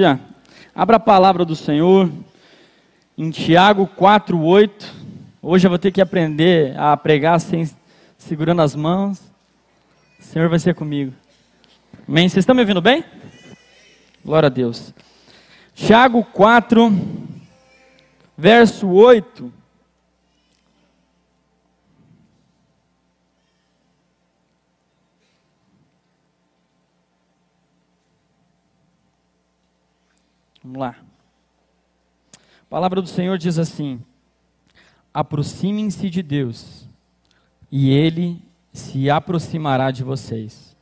Aleluia. Abra a palavra do Senhor em Tiago 4:8. Hoje eu vou ter que aprender a pregar sem segurando as mãos. O Senhor vai ser comigo. Amém. Vocês estão me ouvindo bem? Glória a Deus. Tiago 4 verso 8. Vamos lá. A palavra do Senhor diz assim: aproximem-se de Deus, e Ele se aproximará de vocês.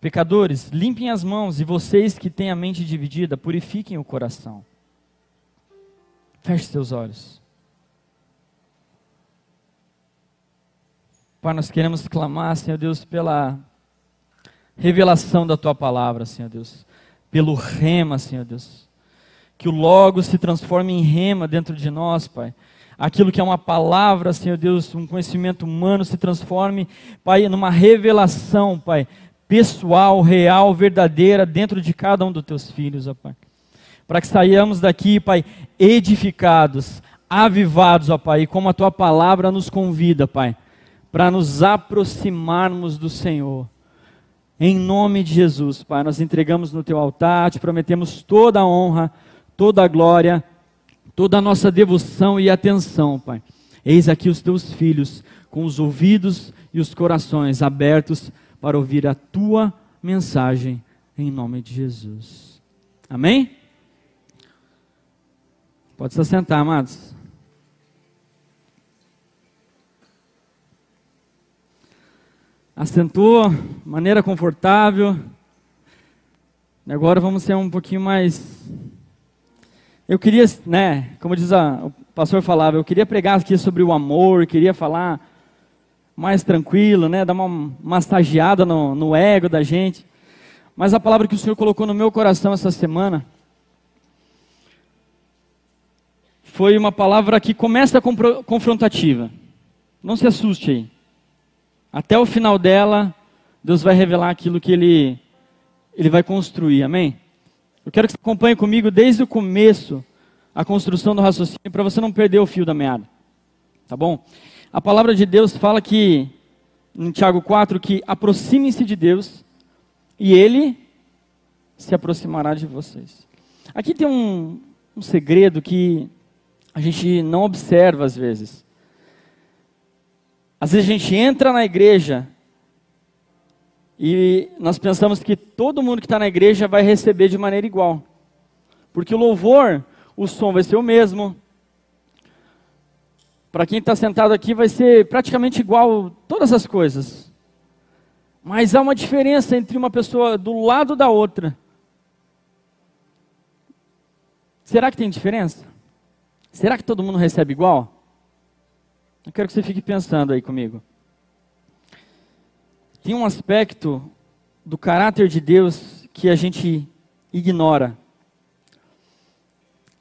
Pecadores, limpem as mãos, e vocês que têm a mente dividida, purifiquem o coração. Feche seus olhos. Pai, nós queremos clamar, Senhor Deus, pela revelação da tua palavra, Senhor Deus, pelo rema, Senhor Deus que o Logo se transforme em rema dentro de nós, Pai. Aquilo que é uma palavra, Senhor Deus, um conhecimento humano se transforme, Pai, numa revelação, Pai, pessoal, real, verdadeira dentro de cada um dos teus filhos, ó Pai. Para que saiamos daqui, Pai, edificados, avivados, ó Pai, como a tua palavra nos convida, Pai, para nos aproximarmos do Senhor. Em nome de Jesus, Pai, nós entregamos no teu altar, te prometemos toda a honra, toda a glória, toda a nossa devoção e atenção, Pai. Eis aqui os teus filhos, com os ouvidos e os corações abertos para ouvir a tua mensagem, em nome de Jesus. Amém? Pode se assentar, amados. Assentou, maneira confortável. Agora vamos ser um pouquinho mais eu queria, né, como diz a, o pastor falava, eu queria pregar aqui sobre o amor, queria falar mais tranquilo, né, dar uma massageada no, no ego da gente. Mas a palavra que o Senhor colocou no meu coração essa semana foi uma palavra que começa confrontativa. Não se assuste aí. Até o final dela, Deus vai revelar aquilo que Ele, Ele vai construir. Amém? Eu quero que você acompanhe comigo desde o começo a construção do raciocínio para você não perder o fio da meada. Tá bom? A palavra de Deus fala que, em Tiago 4, que aproximem-se de Deus e Ele se aproximará de vocês. Aqui tem um, um segredo que a gente não observa às vezes. Às vezes a gente entra na igreja e nós pensamos que todo mundo que está na igreja vai receber de maneira igual. Porque o louvor, o som vai ser o mesmo. Para quem está sentado aqui, vai ser praticamente igual todas as coisas. Mas há uma diferença entre uma pessoa do lado da outra. Será que tem diferença? Será que todo mundo recebe igual? Eu quero que você fique pensando aí comigo tem um aspecto do caráter de Deus que a gente ignora.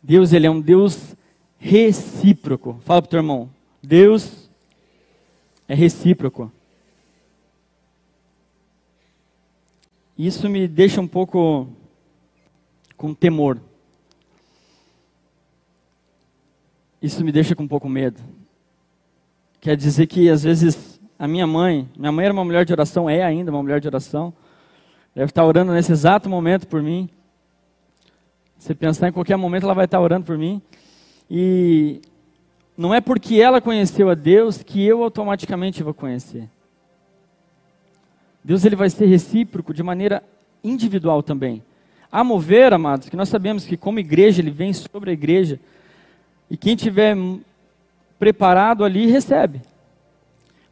Deus, ele é um Deus recíproco. Fala para o teu irmão. Deus é recíproco. Isso me deixa um pouco com temor. Isso me deixa com um pouco medo. Quer dizer que às vezes a minha mãe, minha mãe era uma mulher de oração, é ainda uma mulher de oração, deve estar orando nesse exato momento por mim. Se pensar em qualquer momento, ela vai estar orando por mim. E não é porque ela conheceu a Deus que eu automaticamente vou conhecer. Deus ele vai ser recíproco de maneira individual também. A mover, amados, que nós sabemos que como igreja ele vem sobre a igreja. E quem tiver preparado ali recebe.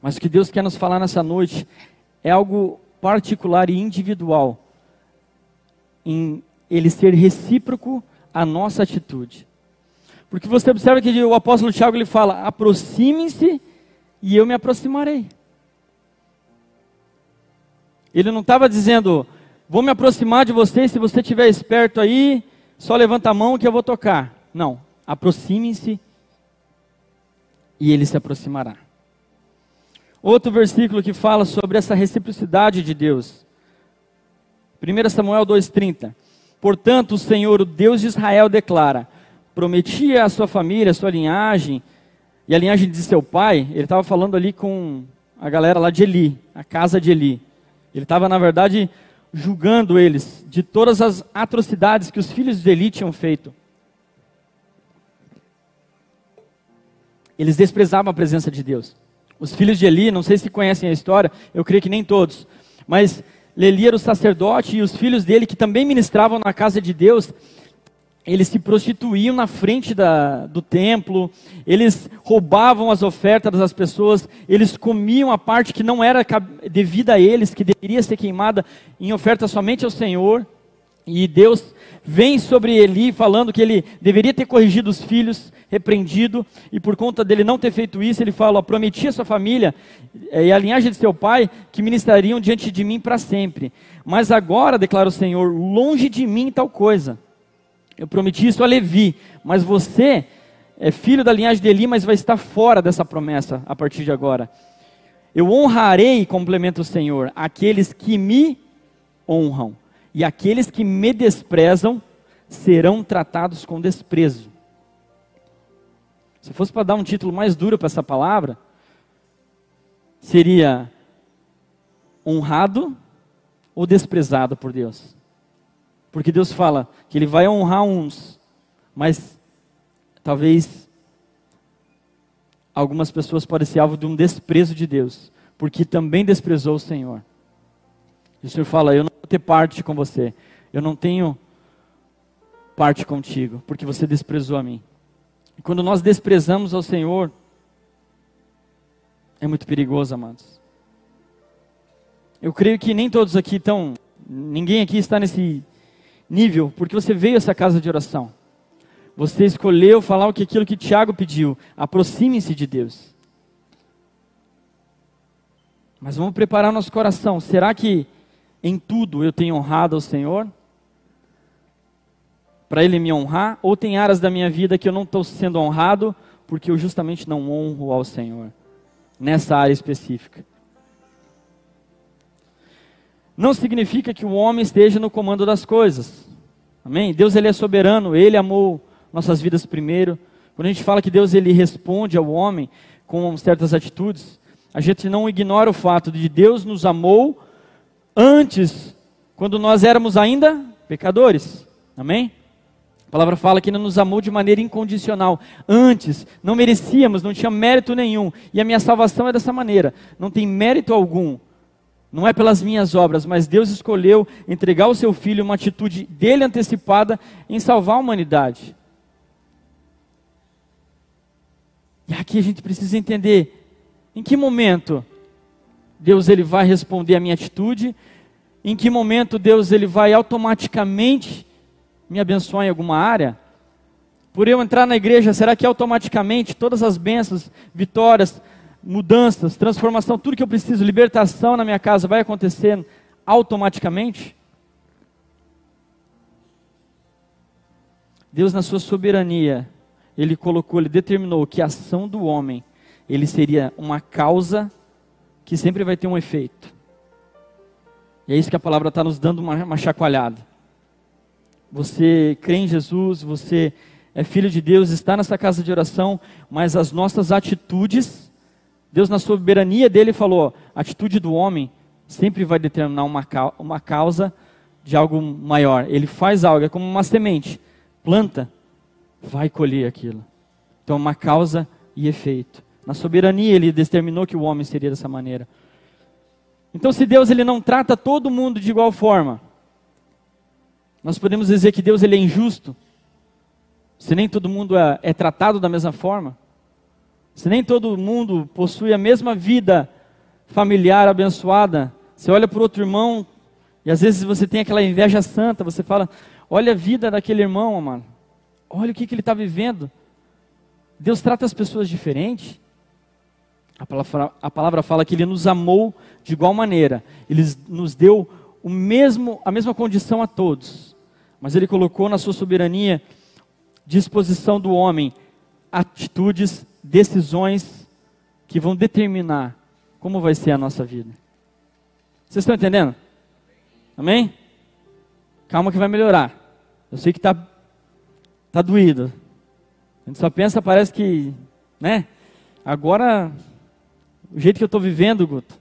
Mas o que Deus quer nos falar nessa noite é algo particular e individual, em ele ser recíproco à nossa atitude. Porque você observa que o apóstolo Tiago ele fala: aproximem-se e eu me aproximarei. Ele não estava dizendo, vou me aproximar de você, se você estiver esperto aí, só levanta a mão que eu vou tocar. Não, aproximem-se e ele se aproximará. Outro versículo que fala sobre essa reciprocidade de Deus. 1 Samuel 2,30. Portanto, o Senhor, o Deus de Israel, declara: prometia à sua família, à sua linhagem, e a linhagem de seu pai, ele estava falando ali com a galera lá de Eli, a casa de Eli. Ele estava, na verdade, julgando eles de todas as atrocidades que os filhos de Eli tinham feito. Eles desprezavam a presença de Deus. Os filhos de Eli, não sei se conhecem a história, eu creio que nem todos, mas Eli era o sacerdote e os filhos dele, que também ministravam na casa de Deus, eles se prostituíam na frente da, do templo, eles roubavam as ofertas das pessoas, eles comiam a parte que não era devida a eles, que deveria ser queimada em oferta somente ao Senhor. E Deus vem sobre Eli falando que ele deveria ter corrigido os filhos, repreendido, e por conta dele não ter feito isso, ele fala: prometi a sua família eh, e a linhagem de seu pai que ministrariam diante de mim para sempre. Mas agora, declara o Senhor, longe de mim tal coisa. Eu prometi isso a Levi, mas você é filho da linhagem de Eli, mas vai estar fora dessa promessa a partir de agora. Eu honrarei, complementa o Senhor, aqueles que me honram, e aqueles que me desprezam serão tratados com desprezo. Se fosse para dar um título mais duro para essa palavra, seria honrado ou desprezado por Deus. Porque Deus fala que Ele vai honrar uns, mas talvez algumas pessoas podem ser alvo de um desprezo de Deus, porque também desprezou o Senhor. E o Senhor fala: Eu não vou ter parte com você, eu não tenho parte contigo, porque você desprezou a mim. E quando nós desprezamos ao Senhor, é muito perigoso, amados. Eu creio que nem todos aqui estão, ninguém aqui está nesse nível, porque você veio a essa casa de oração. Você escolheu falar o que aquilo que Tiago pediu. Aproxime-se de Deus. Mas vamos preparar nosso coração. Será que em tudo eu tenho honrado ao Senhor? Para Ele me honrar? Ou tem áreas da minha vida que eu não estou sendo honrado porque eu justamente não honro ao Senhor? Nessa área específica. Não significa que o homem esteja no comando das coisas. Amém? Deus ele é soberano, ele amou nossas vidas primeiro. Quando a gente fala que Deus ele responde ao homem com certas atitudes, a gente não ignora o fato de Deus nos amou antes, quando nós éramos ainda pecadores. Amém? A palavra fala que ele nos amou de maneira incondicional. Antes, não merecíamos, não tinha mérito nenhum. E a minha salvação é dessa maneira. Não tem mérito algum. Não é pelas minhas obras, mas Deus escolheu entregar o seu filho, uma atitude dele antecipada em salvar a humanidade. E aqui a gente precisa entender em que momento Deus ele vai responder a minha atitude, em que momento Deus ele vai automaticamente me abençoar em alguma área. Por eu entrar na igreja, será que automaticamente todas as bênçãos, vitórias, mudanças, transformação, tudo que eu preciso, libertação na minha casa vai acontecer automaticamente? Deus, na sua soberania, Ele colocou, Ele determinou que a ação do homem, ele seria uma causa que sempre vai ter um efeito. E é isso que a palavra está nos dando uma, uma chacoalhada. Você crê em Jesus, você é filho de Deus, está nessa casa de oração, mas as nossas atitudes Deus, na soberania dele, falou: a atitude do homem sempre vai determinar uma, uma causa de algo maior. Ele faz algo, é como uma semente, planta, vai colher aquilo. Então, uma causa e efeito. Na soberania, ele determinou que o homem seria dessa maneira. Então, se Deus ele não trata todo mundo de igual forma, nós podemos dizer que Deus ele é injusto. Se nem todo mundo é, é tratado da mesma forma. Se nem todo mundo possui a mesma vida familiar abençoada, você olha para outro irmão e às vezes você tem aquela inveja santa, você fala: olha a vida daquele irmão, amado. Olha o que, que ele está vivendo. Deus trata as pessoas diferente. A palavra, a palavra fala que Ele nos amou de igual maneira. Ele nos deu o mesmo, a mesma condição a todos. Mas Ele colocou na sua soberania disposição do homem atitudes decisões que vão determinar como vai ser a nossa vida. Vocês estão entendendo? Amém? Calma que vai melhorar. Eu sei que está tá doído. A gente só pensa, parece que, né? Agora, o jeito que eu estou vivendo, Guto.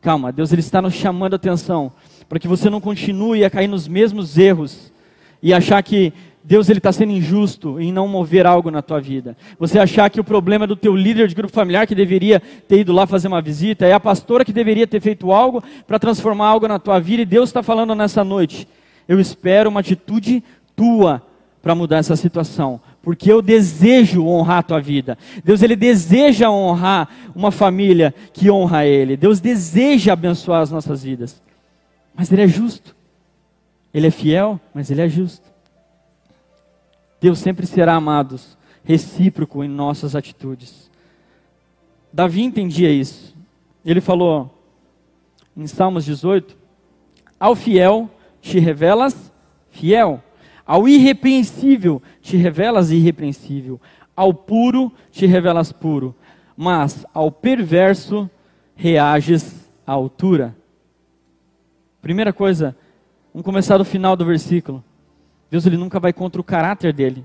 Calma, Deus ele está nos chamando a atenção para que você não continue a cair nos mesmos erros e achar que Deus ele está sendo injusto em não mover algo na tua vida. Você achar que o problema é do teu líder de grupo familiar que deveria ter ido lá fazer uma visita, é a pastora que deveria ter feito algo para transformar algo na tua vida e Deus está falando nessa noite. Eu espero uma atitude tua para mudar essa situação, porque eu desejo honrar a tua vida. Deus ele deseja honrar uma família que honra ele. Deus deseja abençoar as nossas vidas. Mas ele é justo. Ele é fiel, mas ele é justo. Deus sempre será, amados, recíproco em nossas atitudes. Davi entendia isso. Ele falou em Salmos 18: Ao fiel te revelas fiel, ao irrepreensível te revelas irrepreensível, ao puro te revelas puro, mas ao perverso reages à altura. Primeira coisa, vamos começar do final do versículo. Deus ele nunca vai contra o caráter dele.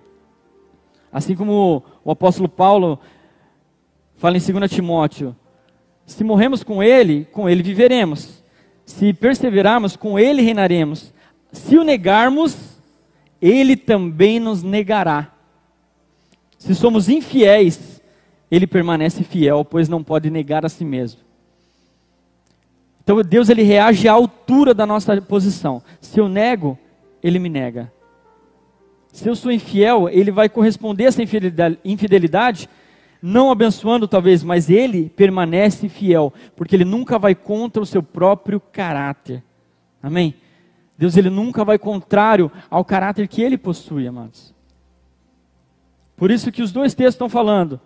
Assim como o apóstolo Paulo fala em 2 Timóteo: se morremos com ele, com ele viveremos. Se perseverarmos, com ele reinaremos. Se o negarmos, ele também nos negará. Se somos infiéis, ele permanece fiel, pois não pode negar a si mesmo. Então Deus ele reage à altura da nossa posição. Se eu nego, ele me nega. Se eu sou infiel, ele vai corresponder a essa infidelidade, não abençoando talvez, mas ele permanece fiel, porque ele nunca vai contra o seu próprio caráter. Amém? Deus ele nunca vai contrário ao caráter que ele possui, amados. Por isso que os dois textos estão falando.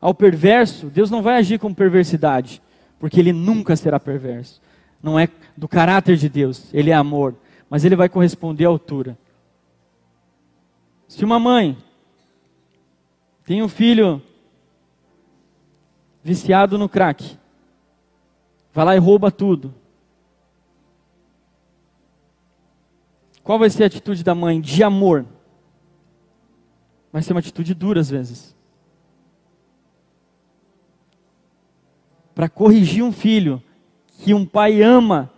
Ao perverso, Deus não vai agir com perversidade, porque ele nunca será perverso. Não é do caráter de Deus, ele é amor, mas ele vai corresponder à altura. Se uma mãe tem um filho viciado no crack, vai lá e rouba tudo. Qual vai ser a atitude da mãe de amor? Vai ser uma atitude dura às vezes. Para corrigir um filho que um pai ama,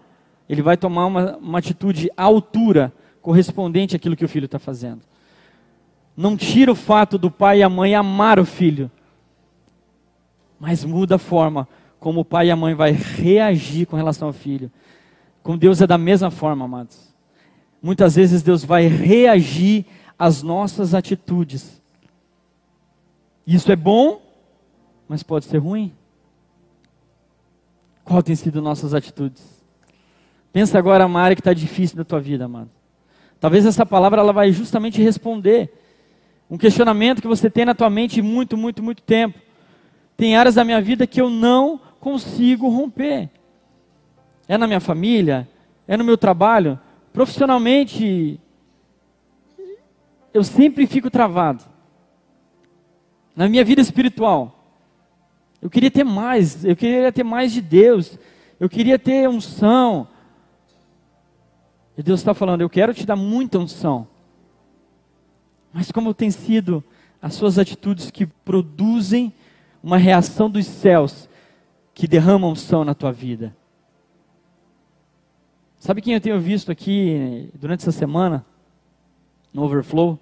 ele vai tomar uma, uma atitude à altura, correspondente àquilo que o filho está fazendo não tira o fato do pai e a mãe amar o filho, mas muda a forma como o pai e a mãe vai reagir com relação ao filho. Com Deus é da mesma forma, amados. Muitas vezes Deus vai reagir às nossas atitudes. Isso é bom, mas pode ser ruim. Qual tem sido nossas atitudes? Pensa agora uma área que está difícil da tua vida, amado. Talvez essa palavra ela vai justamente responder um questionamento que você tem na tua mente muito, muito, muito tempo. Tem áreas da minha vida que eu não consigo romper. É na minha família, é no meu trabalho, profissionalmente, eu sempre fico travado. Na minha vida espiritual, eu queria ter mais, eu queria ter mais de Deus, eu queria ter unção. E Deus está falando, eu quero te dar muita unção. Mas como tem sido as suas atitudes que produzem uma reação dos céus que derramam som na tua vida? Sabe quem eu tenho visto aqui durante essa semana? No Overflow?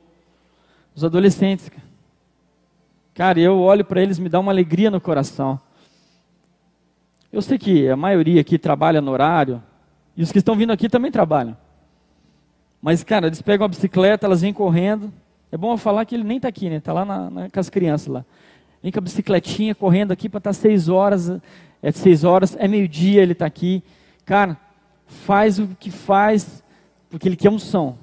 Os adolescentes. Cara, eu olho para eles, me dá uma alegria no coração. Eu sei que a maioria aqui trabalha no horário, e os que estão vindo aqui também trabalham. Mas, cara, eles pegam a bicicleta, elas vêm correndo, é bom eu falar que ele nem está aqui, né? Está lá na, na, com as crianças lá. Vem com a bicicletinha correndo aqui para estar tá seis horas. É seis horas, é meio-dia, ele está aqui. Cara, faz o que faz, porque ele quer unção.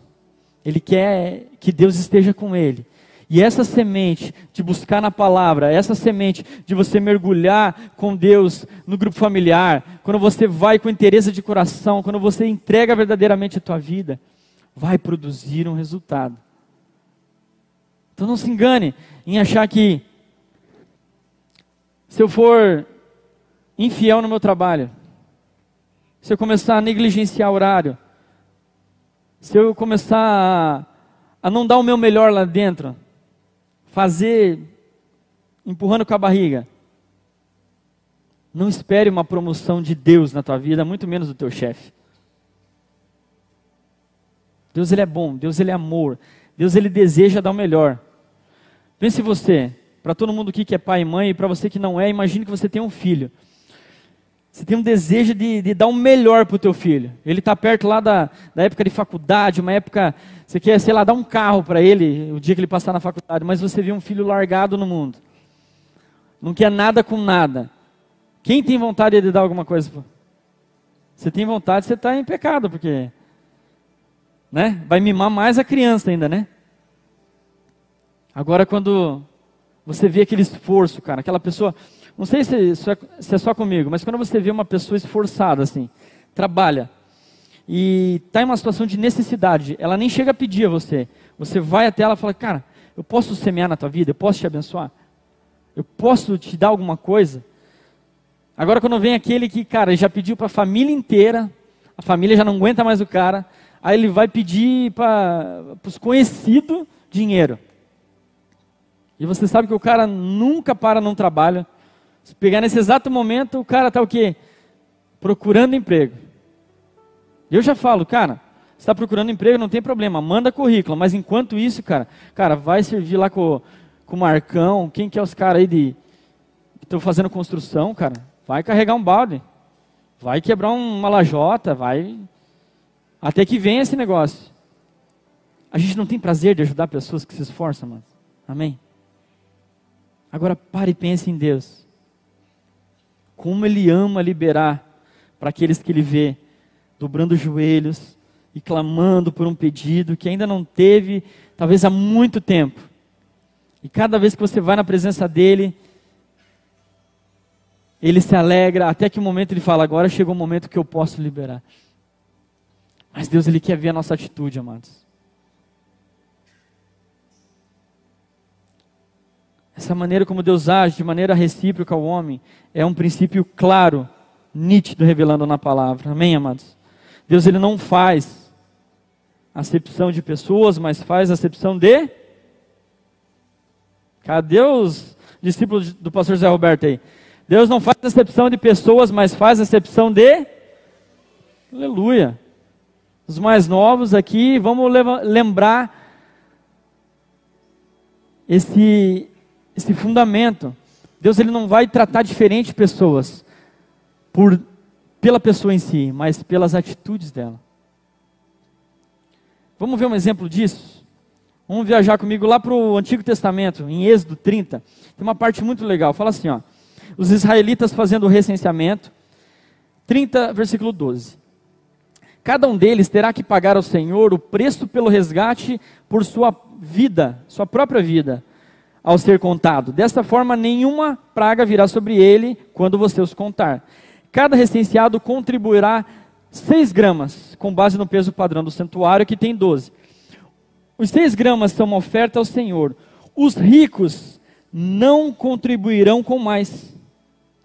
Ele quer que Deus esteja com ele. E essa semente de buscar na palavra, essa semente de você mergulhar com Deus no grupo familiar, quando você vai com interesse de coração, quando você entrega verdadeiramente a tua vida, vai produzir um resultado. Então não se engane em achar que se eu for infiel no meu trabalho, se eu começar a negligenciar horário, se eu começar a, a não dar o meu melhor lá dentro, fazer empurrando com a barriga, não espere uma promoção de Deus na tua vida, muito menos do teu chefe. Deus ele é bom, Deus ele é amor, Deus ele deseja dar o melhor. Pense você, para todo mundo aqui que é pai e mãe, e para você que não é, imagine que você tem um filho. Você tem um desejo de, de dar o melhor para o teu filho. Ele está perto lá da, da época de faculdade, uma época, você quer, sei lá, dar um carro para ele o dia que ele passar na faculdade, mas você vê um filho largado no mundo. Não quer nada com nada. Quem tem vontade de dar alguma coisa? Você tem vontade, você está em pecado, porque né? vai mimar mais a criança ainda, né? Agora, quando você vê aquele esforço, cara, aquela pessoa. Não sei se, é, se é só comigo, mas quando você vê uma pessoa esforçada, assim, trabalha, e está em uma situação de necessidade, ela nem chega a pedir a você. Você vai até ela e fala, cara, eu posso semear na tua vida, eu posso te abençoar, eu posso te dar alguma coisa. Agora, quando vem aquele que, cara, já pediu para a família inteira, a família já não aguenta mais o cara, aí ele vai pedir para os conhecidos dinheiro. E você sabe que o cara nunca para num trabalho. Se pegar nesse exato momento, o cara está o quê? Procurando emprego. Eu já falo, cara, está procurando emprego, não tem problema, manda currículo. Mas enquanto isso, cara, cara, vai servir lá com, com o Marcão, quem que é os caras aí de. que estão fazendo construção, cara. Vai carregar um balde. Vai quebrar uma lajota, vai. Até que venha esse negócio. A gente não tem prazer de ajudar pessoas que se esforçam, mano. Amém? Agora pare e pense em Deus. Como Ele ama liberar para aqueles que Ele vê, dobrando os joelhos e clamando por um pedido que ainda não teve, talvez há muito tempo. E cada vez que você vai na presença dEle, ele se alegra até que o momento ele fala: agora chegou o momento que eu posso liberar. Mas Deus ele quer ver a nossa atitude, amados. Essa maneira como Deus age de maneira recíproca ao homem é um princípio claro, nítido revelando na palavra. Amém, amados. Deus ele não faz acepção de pessoas, mas faz acepção de Cadê os discípulos do pastor Zé Roberto aí? Deus não faz acepção de pessoas, mas faz acepção de. Aleluia. Os mais novos aqui, vamos lembrar esse, esse fundamento. Deus ele não vai tratar diferente pessoas por, pela pessoa em si, mas pelas atitudes dela. Vamos ver um exemplo disso? Vamos viajar comigo lá para o Antigo Testamento, em Êxodo 30. Tem uma parte muito legal. Fala assim, ó os israelitas fazendo o recenseamento. 30, versículo 12. Cada um deles terá que pagar ao Senhor o preço pelo resgate por sua vida, sua própria vida, ao ser contado. Desta forma, nenhuma praga virá sobre ele quando você os contar. Cada recenseado contribuirá 6 gramas, com base no peso padrão do santuário, que tem 12. Os 6 gramas são uma oferta ao Senhor. Os ricos não contribuirão com mais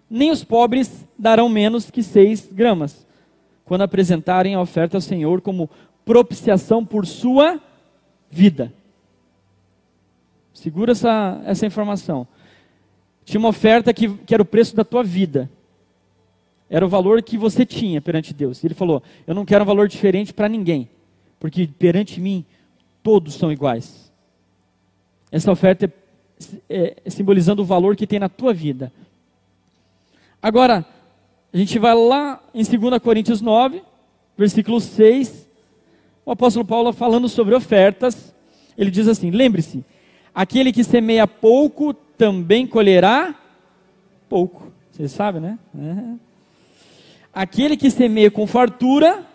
nem os pobres darão menos que seis gramas, quando apresentarem a oferta ao Senhor como propiciação por sua vida. Segura essa, essa informação. Tinha uma oferta que, que era o preço da tua vida. Era o valor que você tinha perante Deus. Ele falou: Eu não quero um valor diferente para ninguém, porque perante mim todos são iguais. Essa oferta é, é simbolizando o valor que tem na tua vida. Agora, a gente vai lá em 2 Coríntios 9, versículo 6, o apóstolo Paulo falando sobre ofertas, ele diz assim: lembre-se, aquele que semeia pouco também colherá pouco. Vocês sabem, né? É. Aquele que semeia com fartura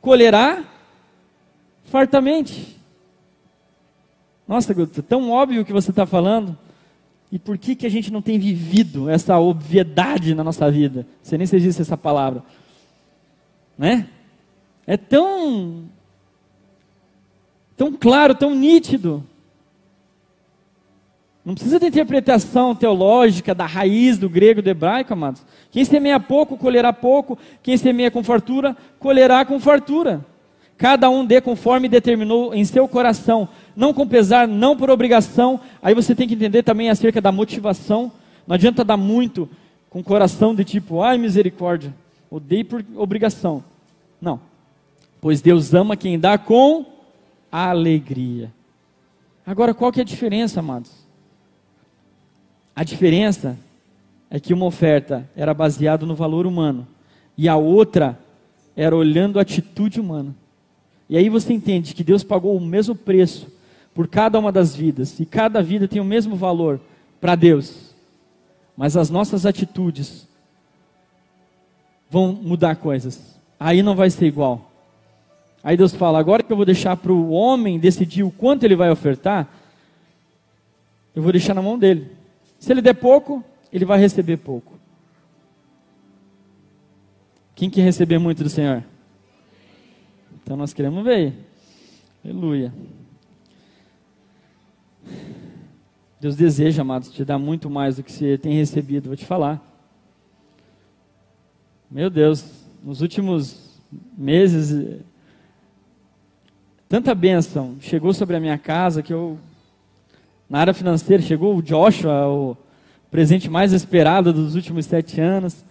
colherá fartamente. Nossa, Guto, tão óbvio o que você está falando. E por que, que a gente não tem vivido essa obviedade na nossa vida? Você nem se disse essa palavra. Né? É tão, tão claro, tão nítido. Não precisa de interpretação teológica da raiz do grego do hebraico, amados. Quem semeia pouco, colherá pouco. Quem semeia com fartura, colherá com fartura. Cada um dê conforme determinou em seu coração, não com pesar, não por obrigação. Aí você tem que entender também acerca da motivação. Não adianta dar muito com coração de tipo, ai misericórdia, odeio por obrigação. Não. Pois Deus ama quem dá com alegria. Agora, qual que é a diferença, amados? A diferença é que uma oferta era baseada no valor humano e a outra era olhando a atitude humana. E aí você entende que Deus pagou o mesmo preço por cada uma das vidas e cada vida tem o mesmo valor para Deus. Mas as nossas atitudes vão mudar coisas. Aí não vai ser igual. Aí Deus fala: agora que eu vou deixar para o homem decidir o quanto ele vai ofertar, eu vou deixar na mão dele. Se ele der pouco, ele vai receber pouco. Quem quer receber muito do Senhor? Então nós queremos ver. Aleluia. Deus deseja, amados, te dar muito mais do que você tem recebido. Vou te falar. Meu Deus, nos últimos meses, tanta bênção chegou sobre a minha casa que eu na área financeira, chegou o Joshua, o presente mais esperado dos últimos sete anos.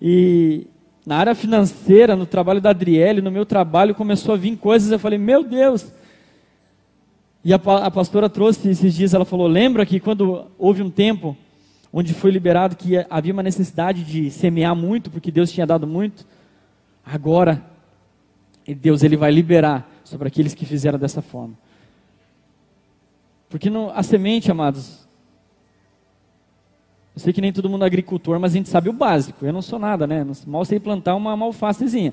E na área financeira, no trabalho da Adriele, no meu trabalho, começou a vir coisas. Eu falei, meu Deus. E a, a pastora trouxe esses dias, ela falou: lembra que quando houve um tempo onde foi liberado que havia uma necessidade de semear muito, porque Deus tinha dado muito? Agora, Deus ele vai liberar sobre aqueles que fizeram dessa forma. Porque não, a semente, amados, eu sei que nem todo mundo é agricultor, mas a gente sabe o básico. Eu não sou nada, né? Mal sei plantar uma, uma alfacezinha.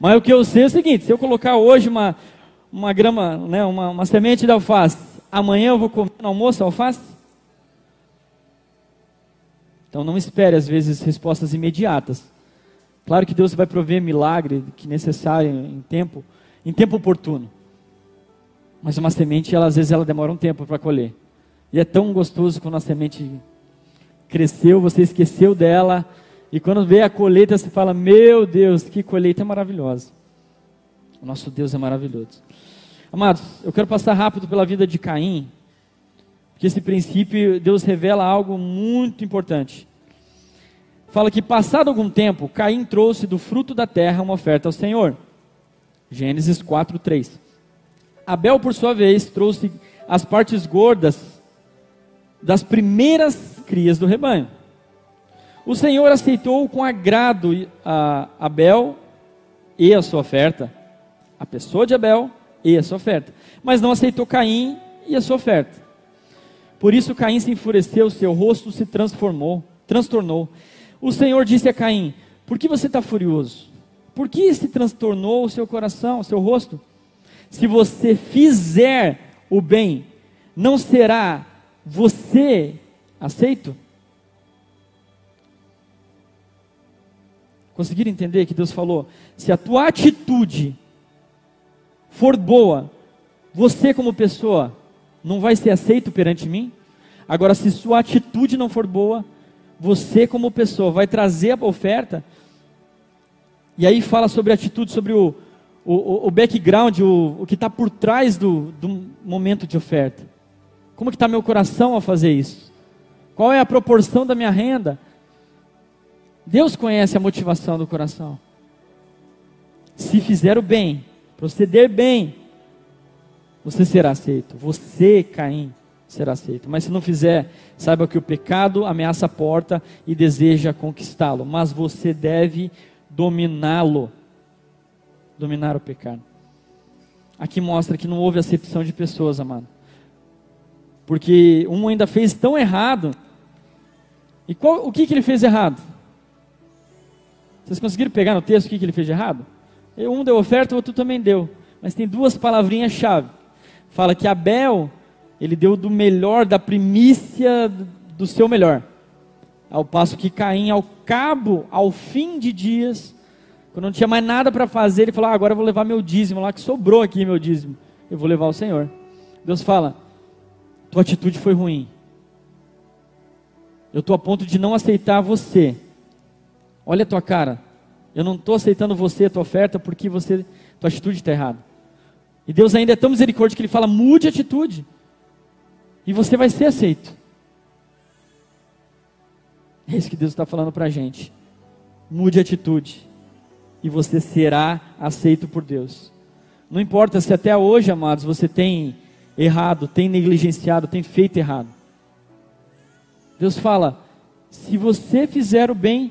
Mas o que eu sei é o seguinte: se eu colocar hoje uma, uma grama, né, uma, uma semente de alface, amanhã eu vou comer no almoço alface? Então não espere, às vezes, respostas imediatas. Claro que Deus vai prover milagre que necessário em tempo, em tempo oportuno. Mas uma semente, ela, às vezes, ela demora um tempo para colher. E é tão gostoso quando a semente cresceu, você esqueceu dela, e quando vê a colheita, você fala: Meu Deus, que colheita maravilhosa. O nosso Deus é maravilhoso. Amados, eu quero passar rápido pela vida de Caim, porque esse princípio, Deus revela algo muito importante. Fala que, passado algum tempo, Caim trouxe do fruto da terra uma oferta ao Senhor. Gênesis 4, 3. Abel, por sua vez, trouxe as partes gordas das primeiras crias do rebanho. O Senhor aceitou com agrado a Abel e a sua oferta, a pessoa de Abel e a sua oferta, mas não aceitou Caim e a sua oferta. Por isso Caim se enfureceu, seu rosto se transformou, transtornou. O Senhor disse a Caim: Por que você está furioso? Por que se transtornou o seu coração, o seu rosto? Se você fizer o bem, não será você aceito? Conseguiram entender que Deus falou? Se a tua atitude for boa, você como pessoa não vai ser aceito perante mim? Agora, se sua atitude não for boa, você como pessoa vai trazer a oferta. E aí fala sobre a atitude, sobre o, o, o background, o, o que está por trás do, do momento de oferta. Como que está meu coração a fazer isso? Qual é a proporção da minha renda? Deus conhece a motivação do coração. Se fizer o bem, proceder bem, você será aceito. Você, Caim, será aceito. Mas se não fizer, saiba que o pecado ameaça a porta e deseja conquistá-lo. Mas você deve dominá-lo dominar o pecado. Aqui mostra que não houve acepção de pessoas, amado. Porque um ainda fez tão errado. E qual, o que, que ele fez errado? Vocês conseguiram pegar no texto o que, que ele fez de errado? Um deu oferta, o outro também deu. Mas tem duas palavrinhas-chave. Fala que Abel, ele deu do melhor, da primícia do seu melhor. Ao passo que Caim, ao cabo, ao fim de dias, quando não tinha mais nada para fazer, ele falou: ah, agora eu vou levar meu dízimo lá, que sobrou aqui meu dízimo. Eu vou levar ao Senhor. Deus fala: tua atitude foi ruim. Eu estou a ponto de não aceitar você. Olha a tua cara. Eu não estou aceitando você, a tua oferta, porque você tua atitude está errada. E Deus ainda é tão misericordioso que Ele fala: mude a atitude, e você vai ser aceito. É isso que Deus está falando para a gente. Mude a atitude, e você será aceito por Deus. Não importa se até hoje, amados, você tem errado, tem negligenciado, tem feito errado. Deus fala: se você fizer o bem,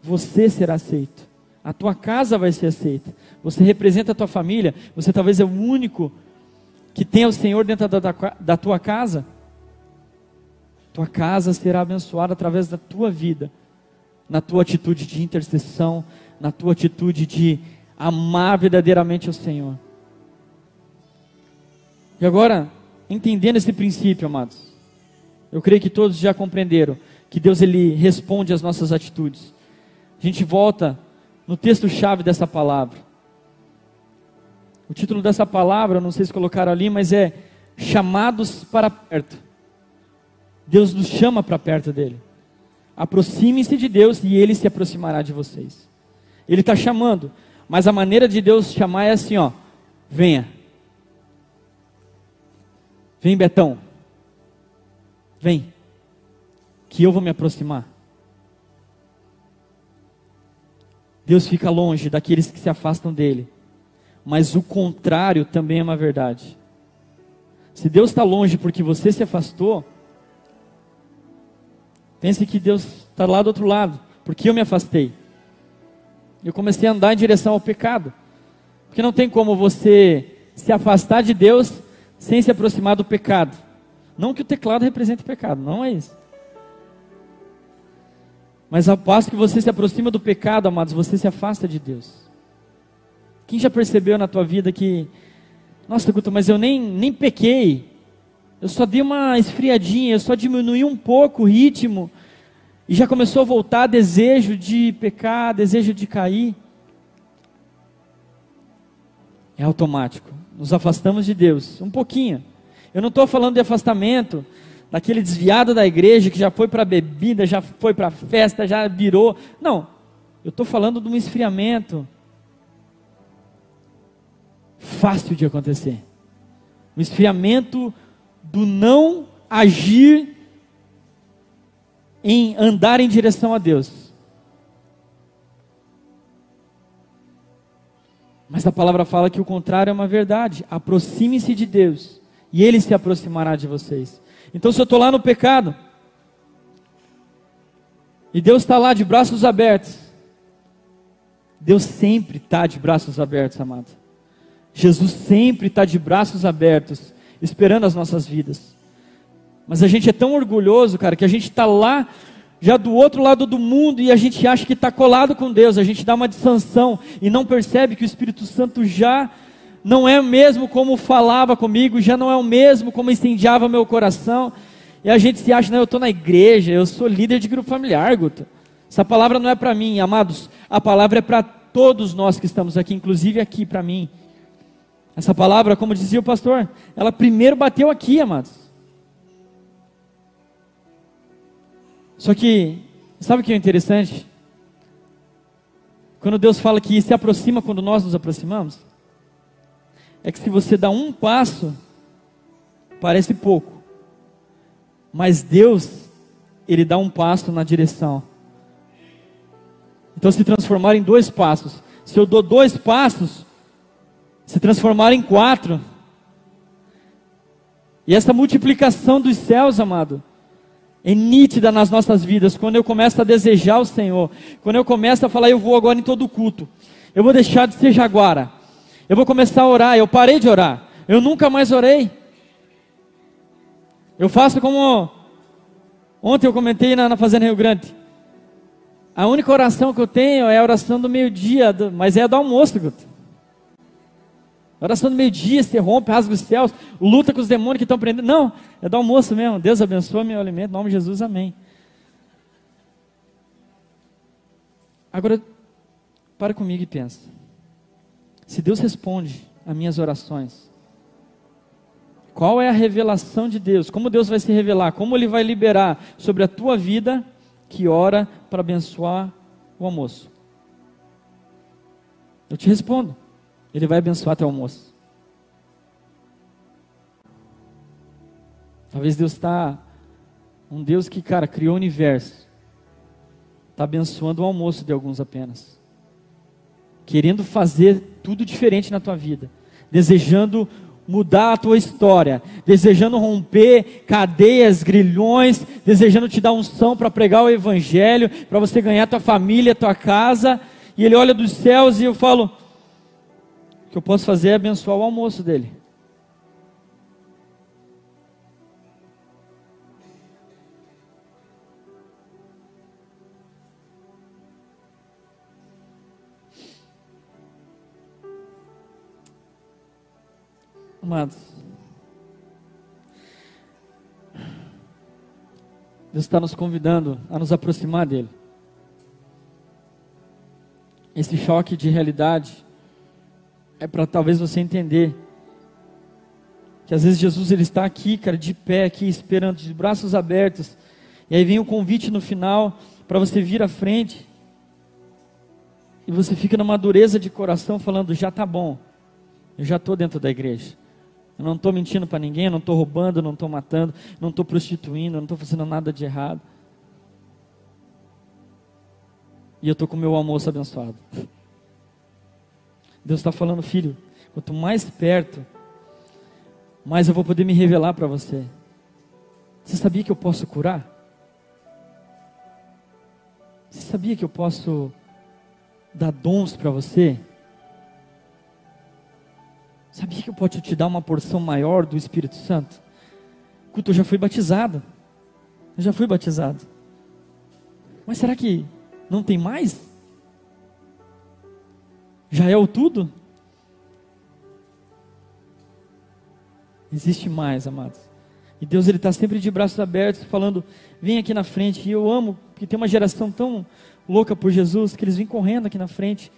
você será aceito. A tua casa vai ser aceita. Você representa a tua família. Você talvez é o único que tem o Senhor dentro da, da, da tua casa. Tua casa será abençoada através da tua vida, na tua atitude de intercessão, na tua atitude de amar verdadeiramente o Senhor. E agora, entendendo esse princípio, amados, eu creio que todos já compreenderam que Deus ele responde às nossas atitudes. A gente volta no texto-chave dessa palavra. O título dessa palavra, não sei se colocaram ali, mas é chamados para perto. Deus nos chama para perto dele. Aproximem-se de Deus e ele se aproximará de vocês. Ele está chamando, mas a maneira de Deus chamar é assim: ó, venha. Vem, Betão. Vem que eu vou me aproximar. Deus fica longe daqueles que se afastam dele, mas o contrário também é uma verdade. Se Deus está longe porque você se afastou, pense que Deus está lá do outro lado, porque eu me afastei. Eu comecei a andar em direção ao pecado, porque não tem como você se afastar de Deus sem se aproximar do pecado. Não que o teclado represente pecado, não é isso. Mas ao passo que você se aproxima do pecado, amados, você se afasta de Deus. Quem já percebeu na tua vida que, nossa, Guto, mas eu nem, nem pequei, eu só dei uma esfriadinha, eu só diminuí um pouco o ritmo, e já começou a voltar desejo de pecar, desejo de cair. É automático. Nos afastamos de Deus, um pouquinho. Eu não estou falando de afastamento daquele desviado da igreja que já foi para bebida, já foi para festa, já virou. Não, eu estou falando de um esfriamento fácil de acontecer. Um esfriamento do não agir em andar em direção a Deus. Mas a palavra fala que o contrário é uma verdade. Aproxime-se de Deus e Ele se aproximará de vocês. Então, se eu estou lá no pecado, e Deus está lá de braços abertos, Deus sempre está de braços abertos, amado. Jesus sempre está de braços abertos, esperando as nossas vidas. Mas a gente é tão orgulhoso, cara, que a gente está lá, já do outro lado do mundo, e a gente acha que está colado com Deus, a gente dá uma distensão e não percebe que o Espírito Santo já não é o mesmo como falava comigo, já não é o mesmo como incendiava meu coração. E a gente se acha, não, eu estou na igreja, eu sou líder de grupo familiar, Guto. Essa palavra não é para mim, amados. A palavra é para todos nós que estamos aqui, inclusive aqui para mim. Essa palavra, como dizia o pastor, ela primeiro bateu aqui, amados. Só que, sabe o que é interessante? Quando Deus fala que se aproxima quando nós nos aproximamos, é que se você dá um passo, parece pouco, mas Deus, Ele dá um passo na direção. Então, se transformar em dois passos. Se eu dou dois passos, se transformar em quatro. E essa multiplicação dos céus, amado, é nítida nas nossas vidas. Quando eu começo a desejar o Senhor, quando eu começo a falar, eu vou agora em todo culto, eu vou deixar de ser jaguara, eu vou começar a orar. Eu parei de orar. Eu nunca mais orei. Eu faço como ontem eu comentei na, na Fazenda Rio Grande. A única oração que eu tenho é a oração do meio-dia, mas é a do almoço, Guto. A oração do meio-dia, você rompe, rasga os céus, luta com os demônios que estão prendendo. Não, é do almoço mesmo. Deus abençoe meu alimento, em nome de Jesus, amém. Agora, para comigo e pensa. Se Deus responde às minhas orações, qual é a revelação de Deus? Como Deus vai se revelar? Como Ele vai liberar sobre a tua vida que ora para abençoar o almoço? Eu te respondo. Ele vai abençoar teu almoço. Talvez Deus está. Um Deus que, cara, criou o universo. Está abençoando o almoço de alguns apenas. Querendo fazer tudo diferente na tua vida. Desejando mudar a tua história, desejando romper cadeias, grilhões, desejando te dar unção para pregar o evangelho, para você ganhar tua família, tua casa. E ele olha dos céus e eu falo: que eu posso fazer é abençoar o almoço dele. Amados, Deus está nos convidando a nos aproximar dele. Esse choque de realidade é para talvez você entender que às vezes Jesus ele está aqui, cara, de pé aqui, esperando, de braços abertos. E aí vem o convite no final para você vir à frente. E você fica numa dureza de coração falando: já está bom, eu já estou dentro da igreja. Eu não estou mentindo para ninguém, eu não estou roubando, não estou matando, não estou prostituindo, não estou fazendo nada de errado. E eu estou com meu almoço abençoado. Deus está falando, filho, quanto mais perto, mais eu vou poder me revelar para você. Você sabia que eu posso curar? Você sabia que eu posso dar dons para você? Sabia que eu posso te dar uma porção maior do Espírito Santo? Culto, eu já fui batizado. Eu já fui batizado. Mas será que não tem mais? Já é o tudo? Existe mais, amados. E Deus ele está sempre de braços abertos, falando: vem aqui na frente. E eu amo que tem uma geração tão louca por Jesus que eles vêm correndo aqui na frente,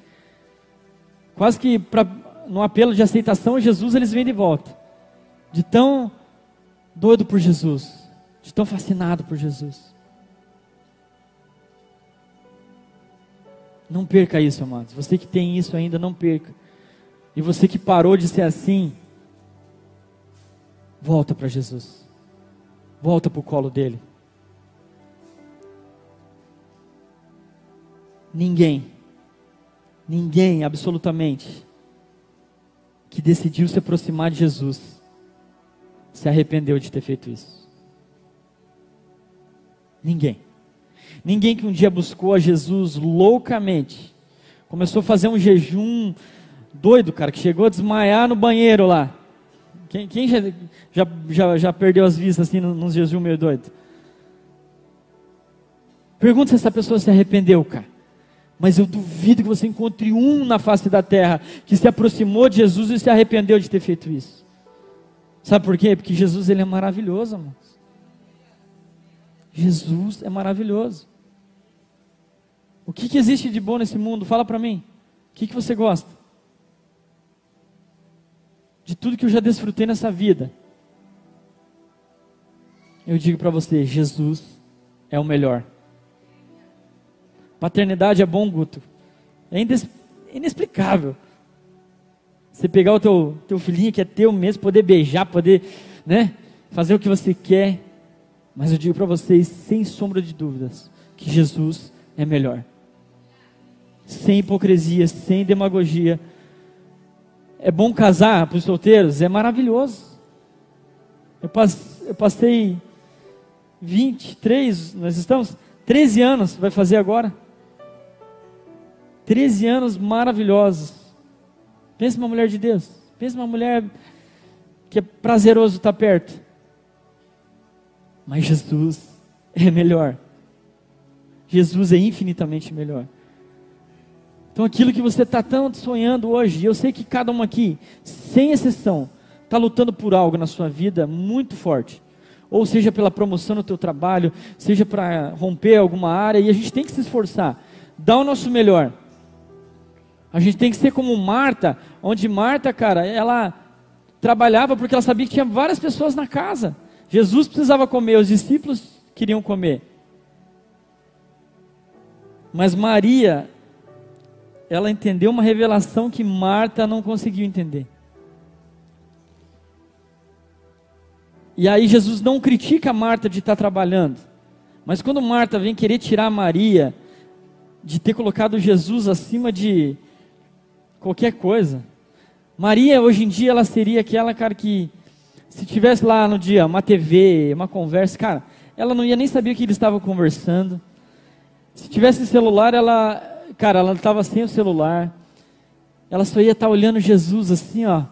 quase que para no apelo de aceitação Jesus, eles vêm de volta. De tão doido por Jesus, de tão fascinado por Jesus. Não perca isso, amados. Você que tem isso ainda, não perca. E você que parou de ser assim, volta para Jesus. Volta para o colo dele. Ninguém, ninguém absolutamente que decidiu se aproximar de Jesus se arrependeu de ter feito isso? Ninguém. Ninguém que um dia buscou a Jesus loucamente, começou a fazer um jejum doido, cara, que chegou a desmaiar no banheiro lá. Quem, quem já, já, já, já, perdeu as vistas assim num jejum meio doido? Pergunta se essa pessoa se arrependeu, cara. Mas eu duvido que você encontre um na face da terra que se aproximou de Jesus e se arrependeu de ter feito isso. Sabe por quê? Porque Jesus ele é maravilhoso, irmãos. Jesus é maravilhoso. O que, que existe de bom nesse mundo? Fala para mim. O que, que você gosta? De tudo que eu já desfrutei nessa vida. Eu digo para você: Jesus é o melhor. Paternidade é bom, Guto. É inexplicável. Você pegar o teu, teu filhinho que é teu mesmo, poder beijar, poder né, fazer o que você quer. Mas eu digo para vocês, sem sombra de dúvidas, que Jesus é melhor. Sem hipocrisia, sem demagogia. É bom casar para os solteiros? É maravilhoso. Eu, eu passei 23, nós estamos 13 anos, vai fazer agora. 13 anos maravilhosos. Pensa uma mulher de Deus. Pensa uma mulher que é prazeroso estar perto. Mas Jesus é melhor. Jesus é infinitamente melhor. Então aquilo que você está tanto sonhando hoje, eu sei que cada um aqui, sem exceção, está lutando por algo na sua vida muito forte. Ou seja pela promoção no teu trabalho, seja para romper alguma área, e a gente tem que se esforçar, dar o nosso melhor. A gente tem que ser como Marta, onde Marta, cara, ela trabalhava porque ela sabia que tinha várias pessoas na casa. Jesus precisava comer, os discípulos queriam comer. Mas Maria, ela entendeu uma revelação que Marta não conseguiu entender. E aí Jesus não critica Marta de estar trabalhando. Mas quando Marta vem querer tirar Maria de ter colocado Jesus acima de qualquer coisa, Maria hoje em dia ela seria aquela cara que se tivesse lá no dia uma TV, uma conversa, cara, ela não ia nem saber o que eles estavam conversando. Se tivesse celular, ela, cara, ela estava sem o celular. Ela só ia estar olhando Jesus assim, ó,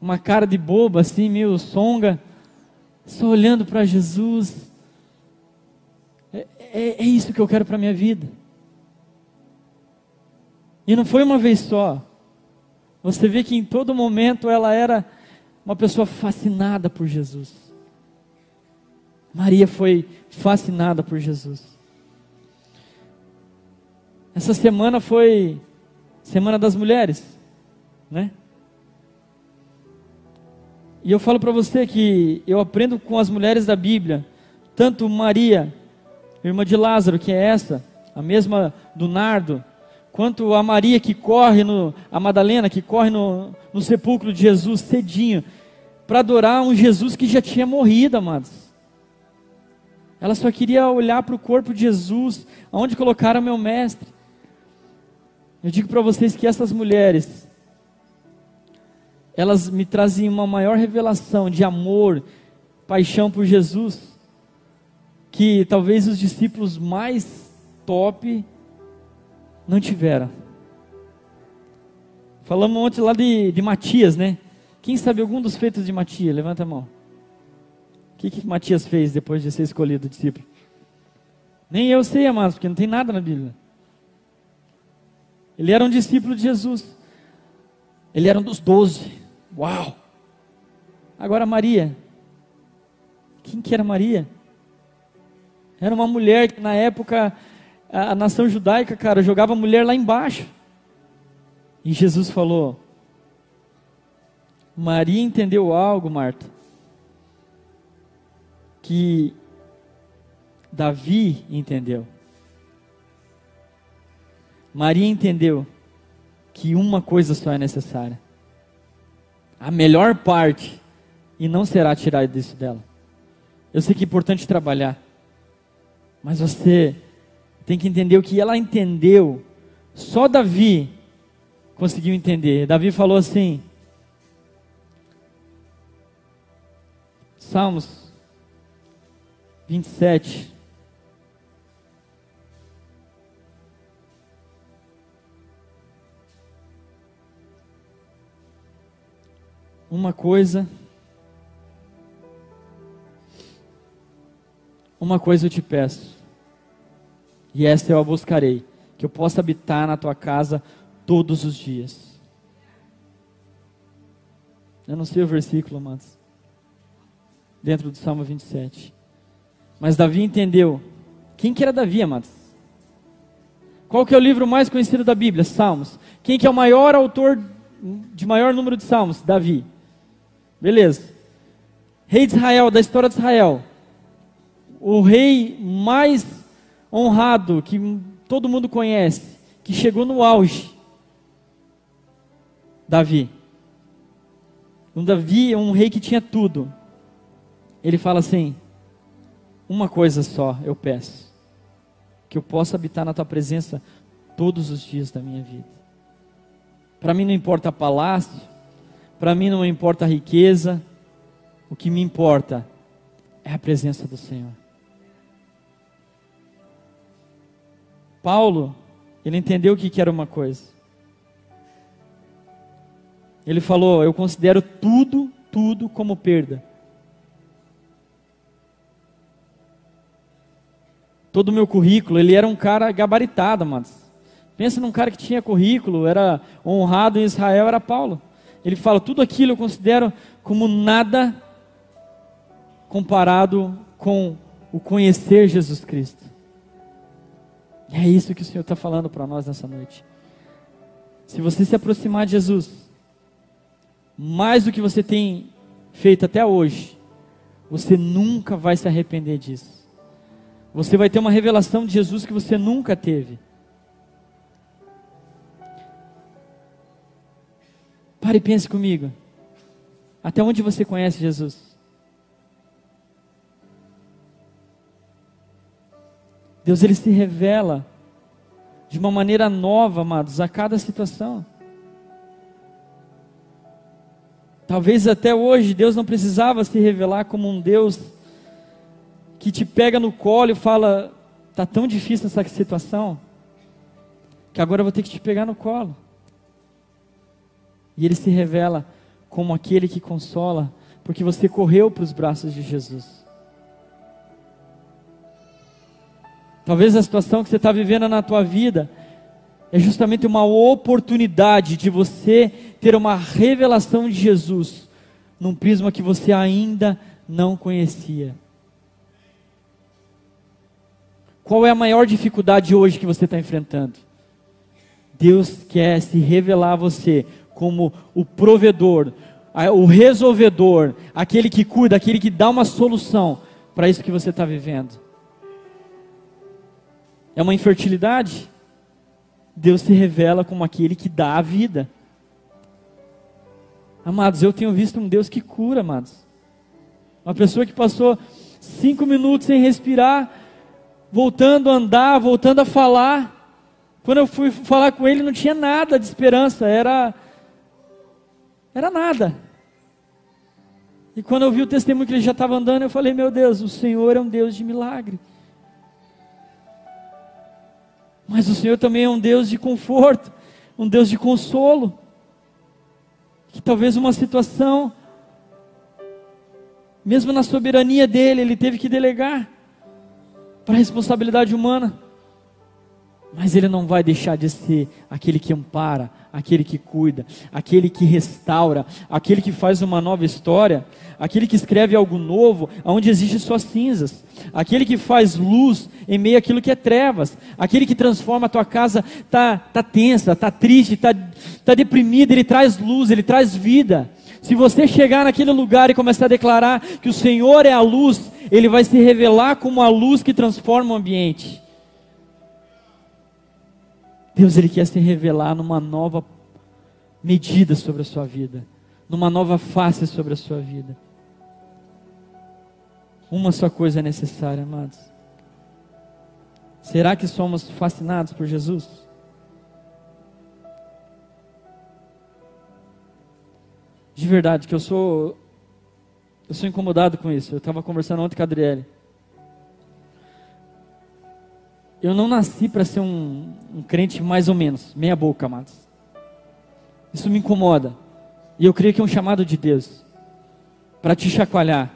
uma cara de boba assim, meio songa só olhando para Jesus. É, é, é, isso que eu quero para minha vida. E não foi uma vez só. Você vê que em todo momento ela era uma pessoa fascinada por Jesus. Maria foi fascinada por Jesus. Essa semana foi Semana das Mulheres, né? E eu falo para você que eu aprendo com as mulheres da Bíblia, tanto Maria, irmã de Lázaro, que é essa, a mesma do nardo, quanto a Maria que corre no, a Madalena que corre no, no sepulcro de Jesus cedinho, para adorar um Jesus que já tinha morrido, amados. Ela só queria olhar para o corpo de Jesus, aonde colocaram meu mestre. Eu digo para vocês que essas mulheres, elas me traziam uma maior revelação de amor, paixão por Jesus, que talvez os discípulos mais top não tiveram. Falamos ontem lá de, de Matias, né? Quem sabe algum dos feitos de Matias? Levanta a mão. O que, que Matias fez depois de ser escolhido discípulo? Nem eu sei, amados, porque não tem nada na Bíblia. Ele era um discípulo de Jesus. Ele era um dos doze. Uau! Agora Maria. Quem que era Maria? Era uma mulher que na época a, a nação judaica, cara, jogava a mulher lá embaixo. E Jesus falou: Maria entendeu algo, Marta, que Davi entendeu. Maria entendeu que uma coisa só é necessária a melhor parte e não será tirado disso dela. Eu sei que é importante trabalhar, mas você tem que entender o que ela entendeu. Só Davi conseguiu entender. Davi falou assim: Salmos 27. Uma coisa. Uma coisa eu te peço, e esta eu a buscarei, que eu possa habitar na tua casa todos os dias. Eu não sei o versículo, amados, dentro do Salmo 27. Mas Davi entendeu. Quem que era Davi, amados? Qual que é o livro mais conhecido da Bíblia? Salmos. Quem que é o maior autor de maior número de salmos? Davi. Beleza. Rei de Israel, da história de Israel. O rei mais honrado que todo mundo conhece, que chegou no auge. Davi. Um Davi é um rei que tinha tudo. Ele fala assim: Uma coisa só eu peço, que eu possa habitar na tua presença todos os dias da minha vida. Para mim não importa palácio, para mim não importa a riqueza, o que me importa é a presença do Senhor. Paulo, ele entendeu o que era uma coisa. Ele falou: Eu considero tudo, tudo como perda. Todo o meu currículo, ele era um cara gabaritado, mas pensa num cara que tinha currículo, era honrado em Israel, era Paulo. Ele fala: tudo aquilo eu considero como nada comparado com o conhecer Jesus Cristo. E é isso que o Senhor está falando para nós nessa noite. Se você se aproximar de Jesus, mais do que você tem feito até hoje, você nunca vai se arrepender disso. Você vai ter uma revelação de Jesus que você nunca teve. Pare e pense comigo. Até onde você conhece Jesus? Deus ele se revela de uma maneira nova, amados, a cada situação. Talvez até hoje Deus não precisava se revelar como um Deus que te pega no colo e fala: "Tá tão difícil essa situação que agora eu vou ter que te pegar no colo". E ele se revela como aquele que consola, porque você correu para os braços de Jesus. Talvez a situação que você está vivendo na tua vida é justamente uma oportunidade de você ter uma revelação de Jesus num prisma que você ainda não conhecia. Qual é a maior dificuldade hoje que você está enfrentando? Deus quer se revelar a você como o provedor, o resolvedor, aquele que cuida, aquele que dá uma solução para isso que você está vivendo. É uma infertilidade? Deus se revela como aquele que dá a vida. Amados, eu tenho visto um Deus que cura, amados. Uma pessoa que passou cinco minutos sem respirar, voltando a andar, voltando a falar. Quando eu fui falar com ele, não tinha nada de esperança, era era nada. E quando eu vi o testemunho que ele já estava andando, eu falei: Meu Deus, o Senhor é um Deus de milagre. Mas o Senhor também é um Deus de conforto, um Deus de consolo. Que talvez uma situação, mesmo na soberania dele, ele teve que delegar para a responsabilidade humana. Mas ele não vai deixar de ser aquele que ampara, aquele que cuida, aquele que restaura, aquele que faz uma nova história, aquele que escreve algo novo, onde existe suas cinzas, aquele que faz luz em meio àquilo que é trevas, aquele que transforma a tua casa, tá, tá tensa, tá triste, tá, tá deprimida, ele traz luz, ele traz vida. Se você chegar naquele lugar e começar a declarar que o Senhor é a luz, ele vai se revelar como a luz que transforma o ambiente. Deus ele quer se revelar numa nova medida sobre a sua vida, numa nova face sobre a sua vida. Uma só coisa é necessária, amados. Será que somos fascinados por Jesus? De verdade, que eu sou eu sou incomodado com isso. Eu estava conversando ontem com a Adriele. Eu não nasci para ser um, um, crente mais ou menos, meia boca, amados. Isso me incomoda. E eu creio que é um chamado de Deus para te chacoalhar,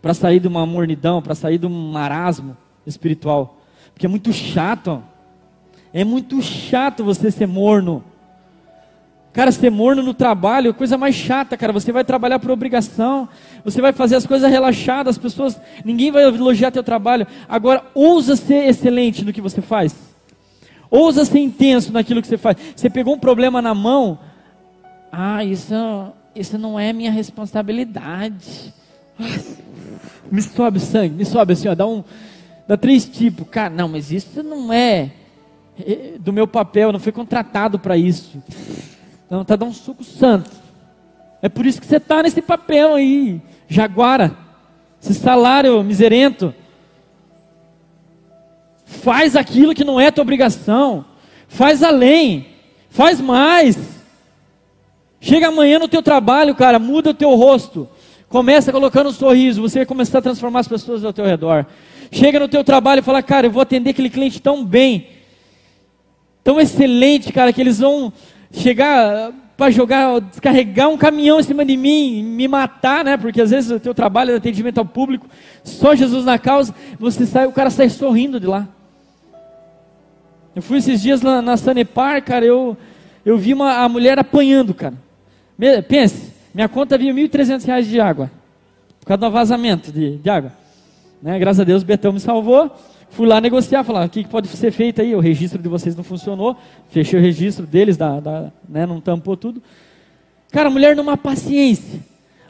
para sair de uma mornidão, para sair de um marasmo espiritual. Porque é muito chato. É muito chato você ser morno. Cara, ser morno no trabalho é coisa mais chata, cara. Você vai trabalhar por obrigação, você vai fazer as coisas relaxadas, as pessoas, ninguém vai elogiar teu trabalho. Agora, ousa ser excelente no que você faz. Ousa ser intenso naquilo que você faz. Você pegou um problema na mão, ah, isso, isso não é minha responsabilidade. Me sobe sangue, me sobe assim, ó, dá um, dá três tipos. Cara, não, mas isso não é, é do meu papel, não fui contratado para isso. Não, está dando um suco santo. É por isso que você está nesse papel aí, jaguara. Esse salário miserento. Faz aquilo que não é tua obrigação. Faz além. Faz mais. Chega amanhã no teu trabalho, cara, muda o teu rosto. Começa colocando um sorriso, você vai começar a transformar as pessoas ao teu redor. Chega no teu trabalho e fala, cara, eu vou atender aquele cliente tão bem, tão excelente, cara, que eles vão chegar para jogar, descarregar um caminhão em cima de mim, me matar, né? Porque às vezes o teu trabalho é atendimento ao público, só Jesus na causa, você sai, o cara sai sorrindo de lá. Eu fui esses dias na, na Sanepar, cara, eu, eu vi uma, a mulher apanhando, cara. Me, pense, minha conta vinha R$ 1.300 de água, por causa do vazamento de, de água. Né? Graças a Deus o Betão me salvou. Fui lá negociar, falar, o que pode ser feito aí? O registro de vocês não funcionou, fechei o registro deles, da, da, né, não tampou tudo. Cara, mulher numa paciência,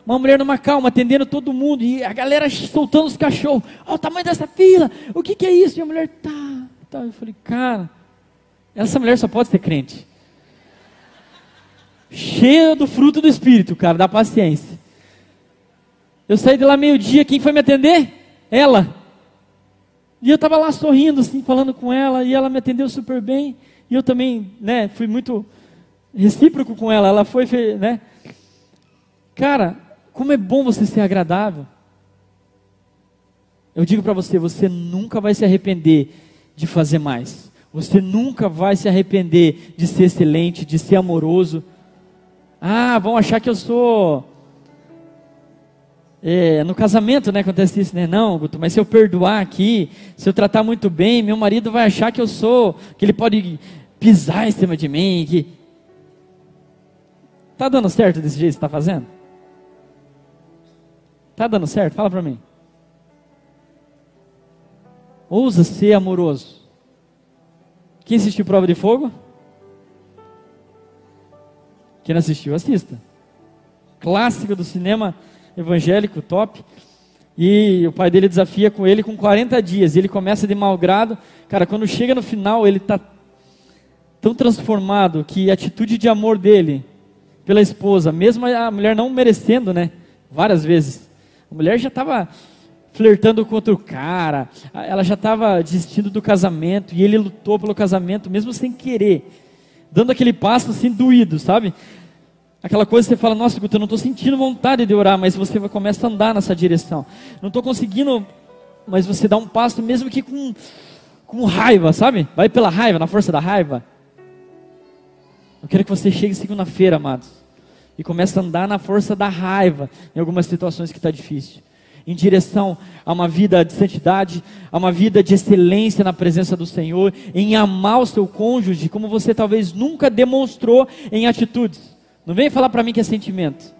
uma mulher numa calma, atendendo todo mundo, e a galera soltando os cachorros. Olha o tamanho dessa fila, o que, que é isso? E a mulher, tá, tá. Eu falei, cara, essa mulher só pode ser crente. cheia do fruto do Espírito, cara, da paciência. Eu saí de lá meio-dia, quem foi me atender? Ela. E eu estava lá sorrindo, assim, falando com ela, e ela me atendeu super bem. E eu também, né, fui muito recíproco com ela. Ela foi, né? Cara, como é bom você ser agradável. Eu digo para você, você nunca vai se arrepender de fazer mais. Você nunca vai se arrepender de ser excelente, de ser amoroso. Ah, vão achar que eu sou. É, no casamento, né, acontece isso, né? Não, Guto, mas se eu perdoar aqui, se eu tratar muito bem, meu marido vai achar que eu sou, que ele pode pisar em cima de mim. Que... Tá dando certo desse jeito que você está fazendo? Tá dando certo? Fala para mim. Ousa ser amoroso. Quem assistiu Prova de Fogo? Quem não assistiu, assista. Clássico do cinema evangélico, top. E o pai dele desafia com ele com 40 dias. Ele começa de mau grado. Cara, quando chega no final, ele está tão transformado que a atitude de amor dele pela esposa, mesmo a mulher não merecendo, né? Várias vezes. A mulher já estava flertando com outro cara, ela já estava desistindo do casamento e ele lutou pelo casamento mesmo sem querer, dando aquele passo assim doído, sabe? Aquela coisa que você fala, nossa, eu não estou sentindo vontade de orar, mas você começa a andar nessa direção. Não estou conseguindo, mas você dá um passo mesmo que com, com raiva, sabe? Vai pela raiva, na força da raiva. Eu quero que você chegue segunda-feira, amados, e comece a andar na força da raiva em algumas situações que está difícil em direção a uma vida de santidade, a uma vida de excelência na presença do Senhor, em amar o seu cônjuge, como você talvez nunca demonstrou em atitudes. Não vem falar para mim que é sentimento.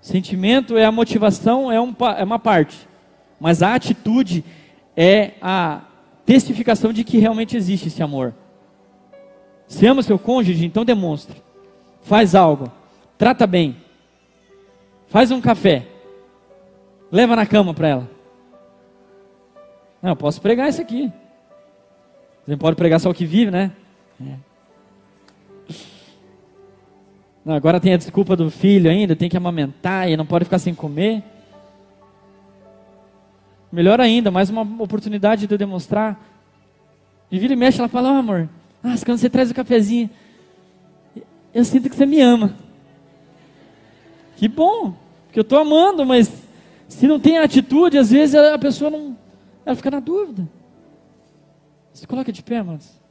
Sentimento é a motivação, é, um, é uma parte, mas a atitude é a testificação de que realmente existe esse amor. Se ama seu cônjuge, então demonstre. Faz algo. Trata bem. Faz um café. Leva na cama para ela. Não, eu posso pregar isso aqui. Você pode pregar só o que vive, né? É. Agora tem a desculpa do filho ainda, tem que amamentar e não pode ficar sem comer. Melhor ainda, mais uma oportunidade de eu demonstrar. E vira e mexe, ela fala, oh, amor, ah, quando você traz o cafezinho, eu sinto que você me ama. Que bom. Porque eu estou amando, mas se não tem atitude, às vezes a pessoa não. Ela fica na dúvida. Se coloca de pé, mas.